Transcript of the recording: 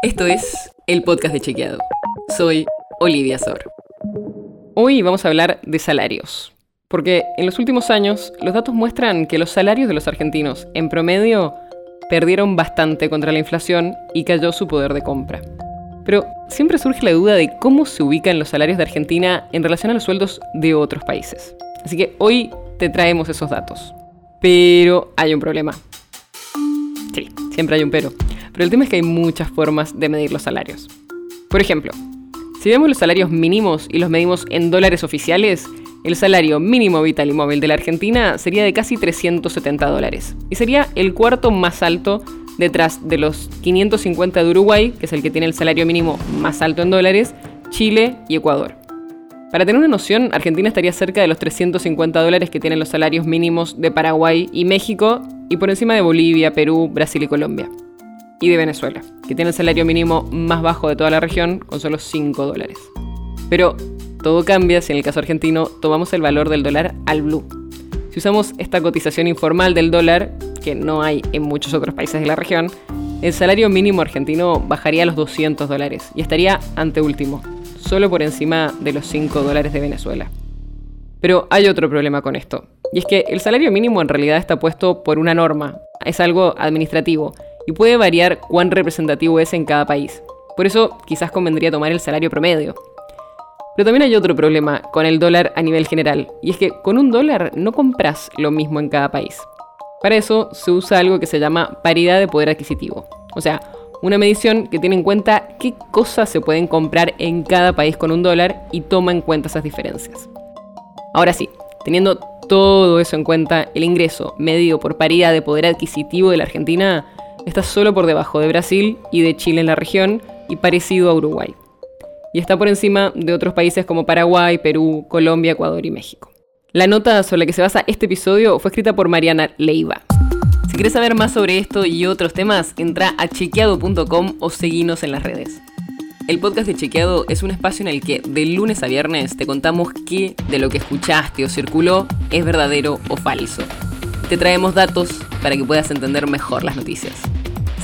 Esto es el podcast de Chequeado. Soy Olivia Sor. Hoy vamos a hablar de salarios. Porque en los últimos años los datos muestran que los salarios de los argentinos, en promedio, perdieron bastante contra la inflación y cayó su poder de compra. Pero siempre surge la duda de cómo se ubican los salarios de Argentina en relación a los sueldos de otros países. Así que hoy te traemos esos datos. Pero hay un problema. Sí, siempre hay un pero. Pero el tema es que hay muchas formas de medir los salarios. Por ejemplo, si vemos los salarios mínimos y los medimos en dólares oficiales, el salario mínimo vital y móvil de la Argentina sería de casi 370 dólares. Y sería el cuarto más alto detrás de los 550 de Uruguay, que es el que tiene el salario mínimo más alto en dólares, Chile y Ecuador. Para tener una noción, Argentina estaría cerca de los 350 dólares que tienen los salarios mínimos de Paraguay y México, y por encima de Bolivia, Perú, Brasil y Colombia y de Venezuela, que tiene el salario mínimo más bajo de toda la región, con solo 5 dólares. Pero todo cambia si en el caso argentino tomamos el valor del dólar al blue. Si usamos esta cotización informal del dólar, que no hay en muchos otros países de la región, el salario mínimo argentino bajaría a los 200 dólares y estaría anteúltimo, solo por encima de los 5 dólares de Venezuela. Pero hay otro problema con esto, y es que el salario mínimo en realidad está puesto por una norma, es algo administrativo, y puede variar cuán representativo es en cada país. Por eso quizás convendría tomar el salario promedio. Pero también hay otro problema con el dólar a nivel general, y es que con un dólar no compras lo mismo en cada país. Para eso se usa algo que se llama paridad de poder adquisitivo, o sea, una medición que tiene en cuenta qué cosas se pueden comprar en cada país con un dólar y toma en cuenta esas diferencias. Ahora sí, teniendo todo eso en cuenta, el ingreso medido por paridad de poder adquisitivo de la Argentina está solo por debajo de Brasil y de Chile en la región y parecido a Uruguay. Y está por encima de otros países como Paraguay, Perú, Colombia, Ecuador y México. La nota sobre la que se basa este episodio fue escrita por Mariana Leiva. Si quieres saber más sobre esto y otros temas, entra a chequeado.com o seguinos en las redes. El podcast de Chequeado es un espacio en el que de lunes a viernes te contamos qué de lo que escuchaste o circuló es verdadero o falso. Te traemos datos para que puedas entender mejor las noticias.